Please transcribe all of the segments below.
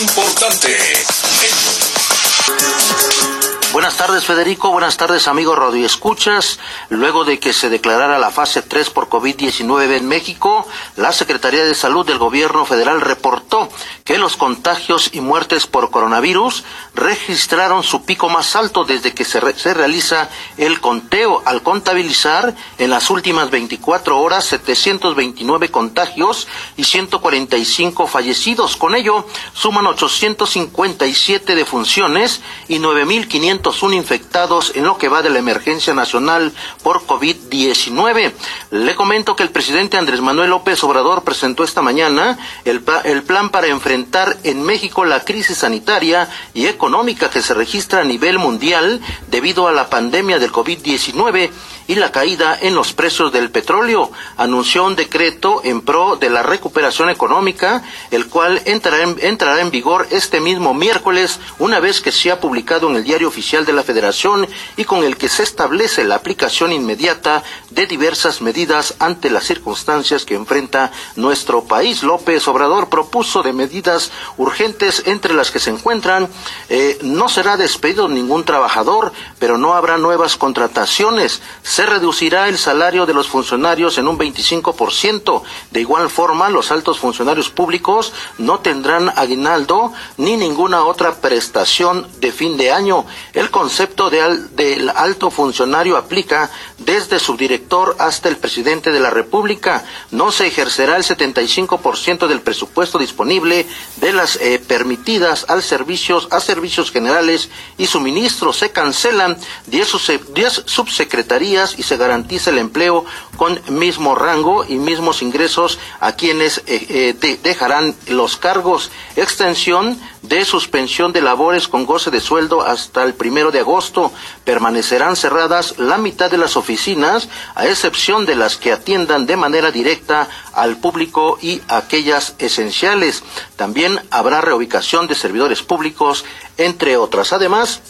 importante. Buenas tardes, Federico. Buenas tardes, amigos Radio Escuchas. Luego de que se declarara la fase 3 por COVID-19 en México, la Secretaría de Salud del Gobierno Federal reportó que los contagios y muertes por coronavirus registraron su pico más alto desde que se, se realiza el conteo, al contabilizar en las últimas 24 horas 729 contagios y 145 fallecidos. Con ello, suman 857 defunciones y 9.501 infectados en lo que va de la emergencia nacional por COVID-19. Le comento que el presidente Andrés Manuel López Obrador presentó esta mañana el, el plan para enfrentar en México la crisis sanitaria y económica que se registra a nivel mundial debido a la pandemia del COVID-19 y la caída en los precios del petróleo. Anunció un decreto en pro de la recuperación económica, el cual entrará en, entrará en vigor este mismo miércoles, una vez que sea publicado en el Diario Oficial de la Federación y con el que se establece la aplicación inmediata de diversas medidas ante las circunstancias que enfrenta nuestro país. López Obrador propuso de medidas urgentes entre las que se encuentran eh, no será despedido ningún trabajador, pero no habrá nuevas contrataciones se reducirá el salario de los funcionarios en un 25%. De igual forma, los altos funcionarios públicos no tendrán aguinaldo ni ninguna otra prestación de fin de año. El concepto del alto funcionario aplica desde su director hasta el presidente de la República. No se ejercerá el 75% del presupuesto disponible de las eh, permitidas al servicios, a servicios generales y suministros. Se cancelan 10 subsecretarías y se garantiza el empleo con mismo rango y mismos ingresos a quienes eh, eh, dejarán los cargos. Extensión de suspensión de labores con goce de sueldo hasta el primero de agosto. Permanecerán cerradas la mitad de las oficinas, a excepción de las que atiendan de manera directa al público y aquellas esenciales. También habrá reubicación de servidores públicos, entre otras. Además,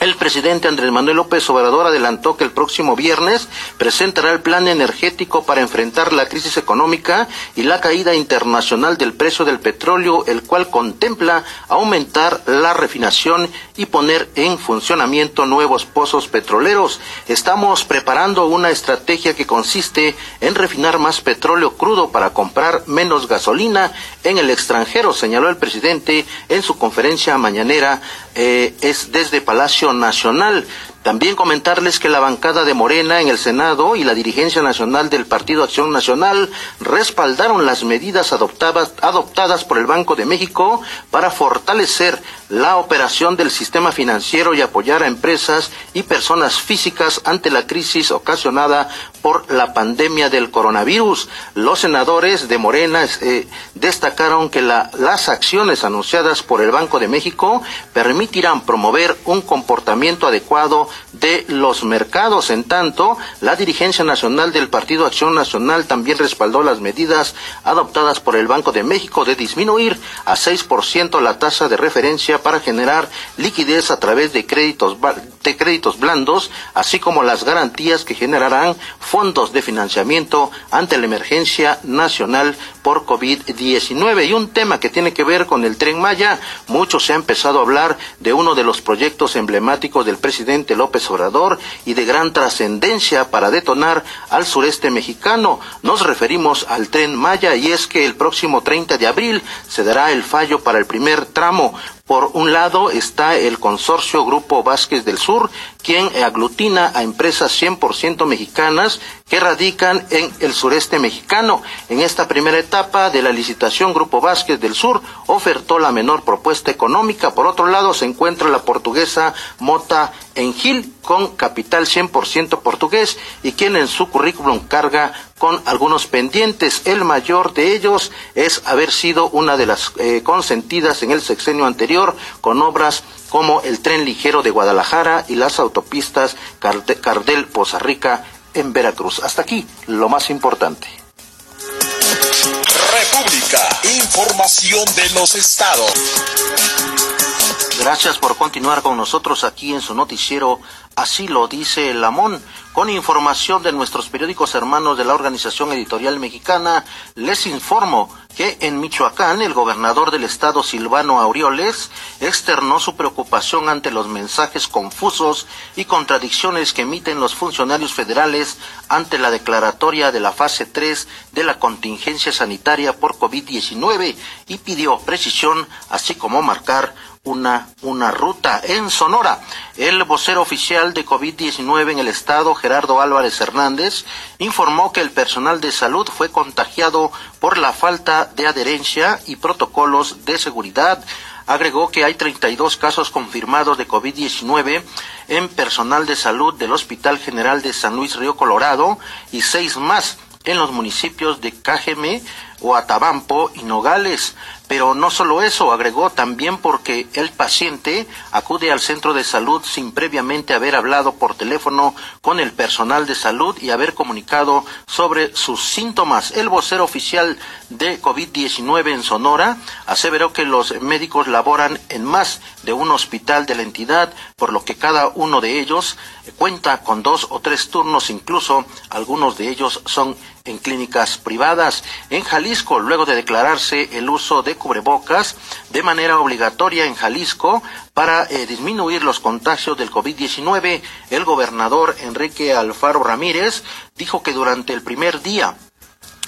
el presidente Andrés Manuel López Obrador adelantó que el próximo viernes presentará el plan energético para enfrentar la crisis económica y la caída internacional del precio del petróleo, el cual contempla aumentar la refinación y poner en funcionamiento nuevos pozos petroleros. Estamos preparando una estrategia que consiste en refinar más petróleo crudo para comprar menos gasolina en el extranjero, señaló el presidente en su conferencia mañanera eh, es desde Palacio Nacional. También comentarles que la bancada de Morena en el Senado y la dirigencia nacional del Partido Acción Nacional respaldaron las medidas adoptadas, por el Banco de México para fortalecer la operación del sistema financiero y apoyar a empresas y personas físicas ante la crisis ocasionada por la pandemia del coronavirus. Los senadores de Morena eh, destacaron que las acciones anunciadas por el Banco de México permitirán promover un comportamiento adecuado de los mercados. En tanto, la dirigencia nacional del Partido Acción Nacional también respaldó las medidas adoptadas por el Banco de México de disminuir a 6% la tasa de referencia para generar liquidez a través de créditos, de créditos blandos, así como las garantías que generarán fondos de financiamiento ante la emergencia nacional por COVID-19. Y un tema que tiene que ver con el tren Maya, mucho se ha empezado a hablar de uno de los proyectos emblemáticos del presidente Y de gran trascendencia para detonar al sureste mexicano. Nos referimos al tren Maya y es que el próximo 30 de abril se dará el fallo para el primer tramo por un lado está el consorcio Grupo Vázquez del Sur, quien aglutina a empresas 100% mexicanas que radican en el sureste mexicano. En esta primera etapa de la licitación, Grupo Vázquez del Sur ofertó la menor propuesta económica. Por otro lado, se encuentra la portuguesa Mota Engil, con capital 100% portugués y quien en su currículum carga con algunos pendientes. El mayor de ellos es haber sido una de las eh, consentidas en el sexenio anterior con obras como el tren ligero de Guadalajara y las autopistas Cardel-Poza Rica en Veracruz. Hasta aquí lo más importante. República, información de los estados. Gracias por continuar con nosotros aquí en su noticiero Así lo dice el Lamón. Con información de nuestros periódicos hermanos de la Organización Editorial Mexicana, les informo que en Michoacán el gobernador del estado Silvano Aureoles externó su preocupación ante los mensajes confusos y contradicciones que emiten los funcionarios federales ante la declaratoria de la fase 3 de la contingencia sanitaria por COVID-19 y pidió precisión así como marcar una, una ruta en Sonora. El vocero oficial de COVID-19 en el estado, Gerardo Álvarez Hernández, informó que el personal de salud fue contagiado por la falta de adherencia y protocolos de seguridad. Agregó que hay 32 casos confirmados de COVID-19 en personal de salud del Hospital General de San Luis Río Colorado y seis más en los municipios de Cájeme, Atabampo y Nogales. Pero no solo eso, agregó también porque el paciente acude al centro de salud sin previamente haber hablado por teléfono con el personal de salud y haber comunicado sobre sus síntomas. El vocero oficial de COVID-19 en Sonora aseveró que los médicos laboran en más de un hospital de la entidad, por lo que cada uno de ellos cuenta con dos o tres turnos, incluso algunos de ellos son en clínicas privadas. En Jalisco, luego de declararse el uso de cubrebocas de manera obligatoria en Jalisco para eh, disminuir los contagios del COVID-19, el gobernador Enrique Alfaro Ramírez dijo que durante el primer día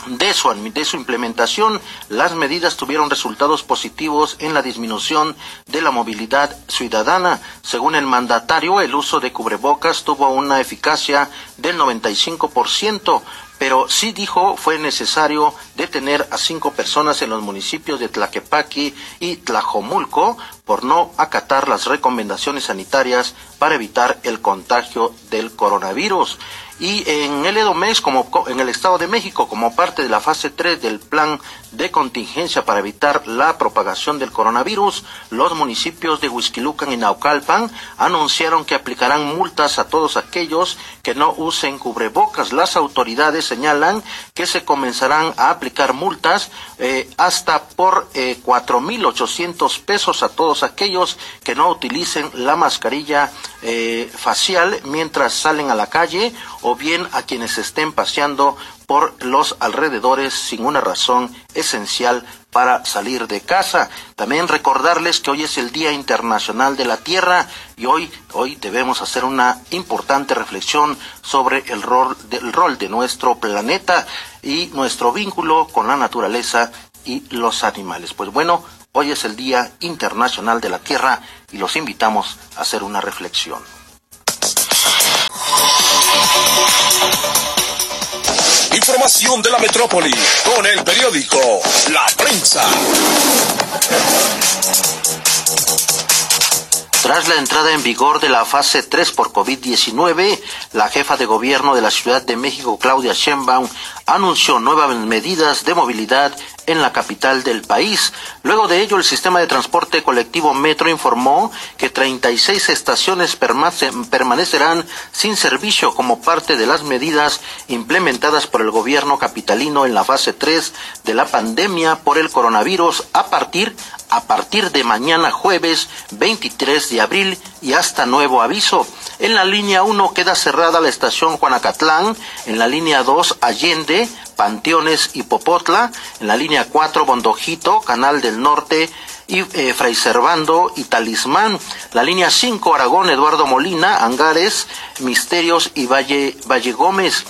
de su, de su, implementación, las medidas tuvieron resultados positivos en la disminución de la movilidad ciudadana. Según el mandatario, el uso de cubrebocas tuvo una eficacia del 95%, pero sí dijo fue necesario detener a cinco personas en los municipios de Tlaquepaque y Tlajomulco por no acatar las recomendaciones sanitarias para evitar el contagio del coronavirus. Y en el como en el Estado de México, como parte de la fase 3 del plan de contingencia para evitar la propagación del coronavirus, los municipios de Huizquilucan y Naucalpan anunciaron que aplicarán multas a todos aquellos que no usen cubrebocas. Las autoridades señalan que se comenzarán a aplicar multas eh, hasta por eh, cuatro mil ochocientos pesos a todos aquellos que no utilicen la mascarilla eh, facial mientras salen a la calle o bien a quienes estén paseando por los alrededores sin una razón esencial para salir de casa. También recordarles que hoy es el Día Internacional de la Tierra y hoy, hoy debemos hacer una importante reflexión sobre el rol, del rol de nuestro planeta y nuestro vínculo con la naturaleza y los animales. Pues bueno, hoy es el Día Internacional de la Tierra y los invitamos a hacer una reflexión. Información de la metrópoli con el periódico La Prensa. Tras la entrada en vigor de la fase 3 por COVID-19, la jefa de gobierno de la Ciudad de México, Claudia Sheinbaum, anunció nuevas medidas de movilidad en la capital del país. Luego de ello, el sistema de transporte colectivo Metro informó que 36 estaciones permanecerán sin servicio como parte de las medidas implementadas por el gobierno capitalino en la fase 3 de la pandemia por el coronavirus a partir a partir de mañana jueves 23 de abril y hasta nuevo aviso. En la línea 1 queda cerrada la estación Juanacatlán, en la línea 2 Allende, Panteones y Popotla, en la línea 4 Bondojito, Canal del Norte y eh, Fray Servando y Talismán, la línea 5 Aragón, Eduardo Molina, Angares, Misterios y Valle, Valle Gómez.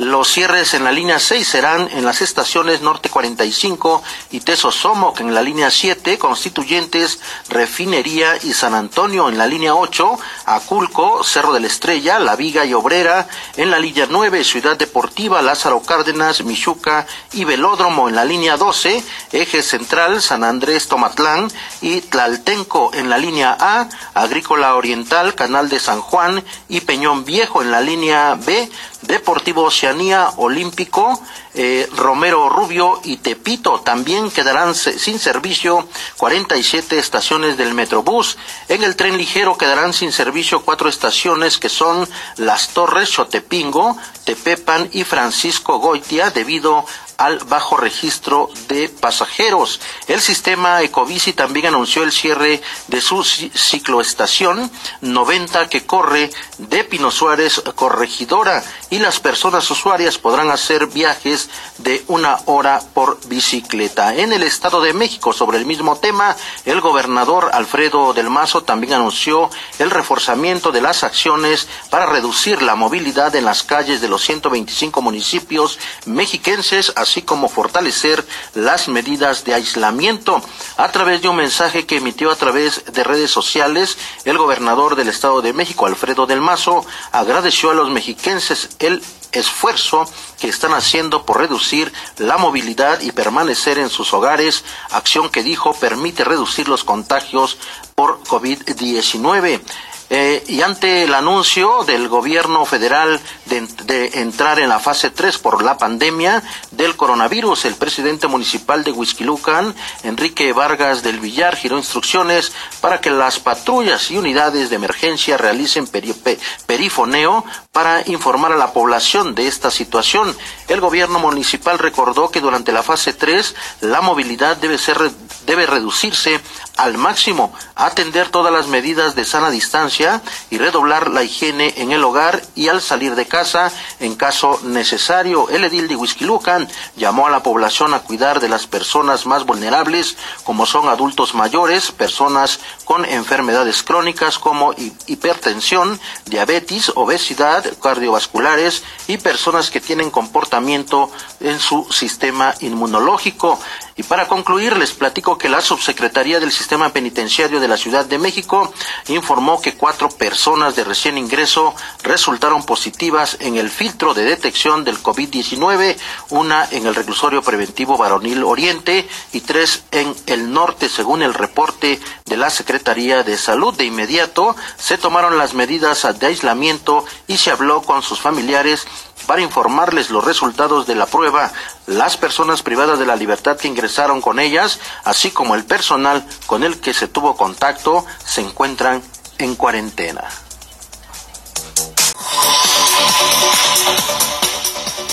Los cierres en la línea 6 serán en las estaciones Norte 45 y Tesosomoc en la línea 7, Constituyentes, Refinería y San Antonio en la línea 8, Aculco, Cerro de la Estrella, La Viga y Obrera en la línea 9, Ciudad Deportiva, Lázaro Cárdenas, Michuca y Velódromo en la línea 12, Eje Central, San Andrés Tomatlán y Tlaltenco en la línea A, Agrícola Oriental, Canal de San Juan y Peñón Viejo en la línea B, Deportivo Oceanía Olímpico, eh, Romero Rubio y Tepito. También quedarán sin servicio 47 estaciones del Metrobús. En el tren ligero quedarán sin servicio cuatro estaciones que son Las Torres, Chotepingo, Tepepan y Francisco Goitia debido al bajo registro de pasajeros. El sistema Ecobici también anunció el cierre de su cicloestación 90 que corre de Pino Suárez Corregidora y las personas usuarias podrán hacer viajes de una hora por bicicleta. En el Estado de México, sobre el mismo tema, el gobernador Alfredo del Mazo también anunció el reforzamiento de las acciones para reducir la movilidad en las calles de los 125 municipios mexiquenses, así como fortalecer las medidas de aislamiento. A través de un mensaje que emitió a través de redes sociales, el gobernador del Estado de México, Alfredo del Mazo, agradeció a los mexiquenses el esfuerzo que están haciendo por reducir la movilidad y permanecer en sus hogares, acción que dijo permite reducir los contagios por COVID-19. Eh, y ante el anuncio del gobierno federal de, entrar en la fase 3 por la pandemia del coronavirus, el presidente municipal de Huizquilucan, Enrique Vargas del Villar, giró instrucciones para que las patrullas y unidades de emergencia realicen perifoneo para informar a la población de esta situación. El gobierno municipal recordó que durante la fase 3 la movilidad debe, ser, debe reducirse al máximo, atender todas las medidas de sana distancia y redoblar la higiene en el hogar y al salir de casa en caso necesario. El edil de Huizquilucan llamó a la población a cuidar de las personas más vulnerables, como son adultos mayores, personas con enfermedades crónicas como hipertensión, diabetes, obesidad, cardiovasculares y personas que tienen comportamiento en su sistema inmunológico. Y para concluir, les platico que la Subsecretaría del Sistema Penitenciario de la Ciudad de México informó que cuatro personas de recién ingreso resultaron positivas en el filtro de detección del COVID-19, una en el reclusorio preventivo varonil Oriente y tres en el norte, según el reporte de la Secretaría de Salud. De inmediato se tomaron las medidas de aislamiento y se habló con sus familiares para informarles los resultados de la prueba, las personas privadas de la libertad que ingresaron con ellas, así como el personal con el que se tuvo contacto, se encuentran en cuarentena.